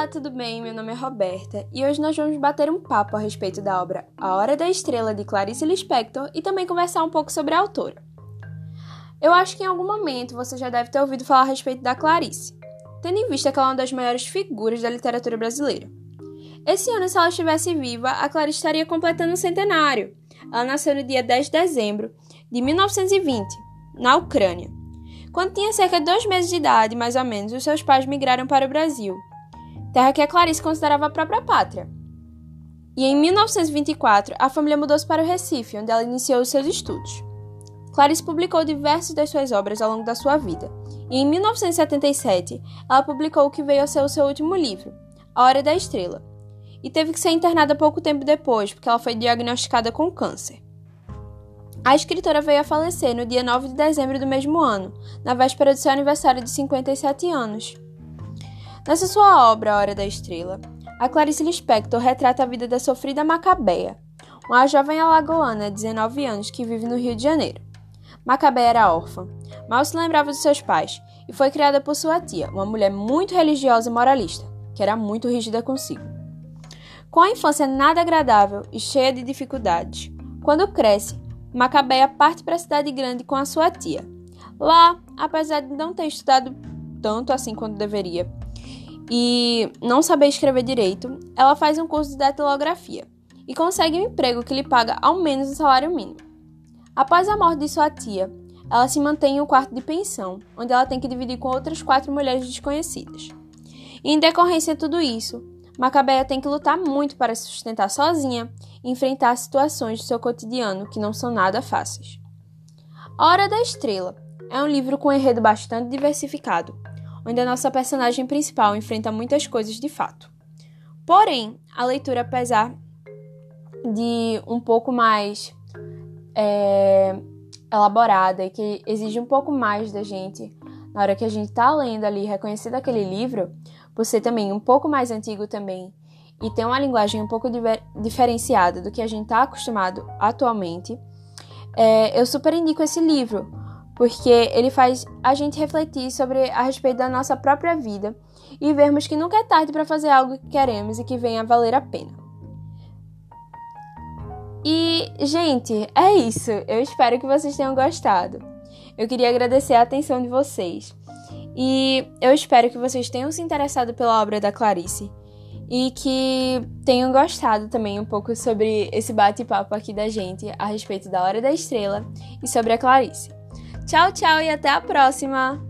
Olá, tudo bem? Meu nome é Roberta e hoje nós vamos bater um papo a respeito da obra A Hora da Estrela de Clarice Lispector e também conversar um pouco sobre a autora. Eu acho que em algum momento você já deve ter ouvido falar a respeito da Clarice, tendo em vista que ela é uma das maiores figuras da literatura brasileira. Esse ano, se ela estivesse viva, a Clarice estaria completando um centenário. Ela nasceu no dia 10 de dezembro de 1920, na Ucrânia. Quando tinha cerca de dois meses de idade, mais ou menos, os seus pais migraram para o Brasil terra que a Clarice considerava a própria pátria. E em 1924, a família mudou-se para o Recife, onde ela iniciou seus estudos. Clarice publicou diversas das suas obras ao longo da sua vida, e em 1977 ela publicou o que veio a ser o seu último livro, A Hora da Estrela, e teve que ser internada pouco tempo depois, porque ela foi diagnosticada com câncer. A escritora veio a falecer no dia 9 de dezembro do mesmo ano, na véspera do seu aniversário de 57 anos. Nessa sua obra, A Hora da Estrela, a Clarice Lispector retrata a vida da sofrida Macabeia, uma jovem alagoana de 19 anos que vive no Rio de Janeiro. Macabeia era órfã, mal se lembrava de seus pais e foi criada por sua tia, uma mulher muito religiosa e moralista, que era muito rígida consigo. Com a infância nada agradável e cheia de dificuldades, quando cresce, Macabeia parte para a cidade grande com a sua tia. Lá, apesar de não ter estudado tanto assim quanto deveria, e não saber escrever direito, ela faz um curso de datilografia e consegue um emprego que lhe paga ao menos o salário mínimo. Após a morte de sua tia, ela se mantém em um quarto de pensão, onde ela tem que dividir com outras quatro mulheres desconhecidas. E em decorrência de tudo isso, Macabeia tem que lutar muito para se sustentar sozinha e enfrentar situações do seu cotidiano que não são nada fáceis. A Hora da Estrela é um livro com um enredo bastante diversificado, onde a nossa personagem principal enfrenta muitas coisas de fato. Porém, a leitura, apesar de um pouco mais é, elaborada e que exige um pouco mais da gente na hora que a gente está lendo ali, reconhecendo aquele livro, por ser também um pouco mais antigo também e ter uma linguagem um pouco diferenciada do que a gente está acostumado atualmente, é, eu super indico esse livro, porque ele faz a gente refletir sobre a respeito da nossa própria vida e vermos que nunca é tarde para fazer algo que queremos e que venha a valer a pena. E, gente, é isso. Eu espero que vocês tenham gostado. Eu queria agradecer a atenção de vocês. E eu espero que vocês tenham se interessado pela obra da Clarice e que tenham gostado também um pouco sobre esse bate-papo aqui da gente a respeito da Hora da Estrela e sobre a Clarice. Tchau, tchau e até a próxima!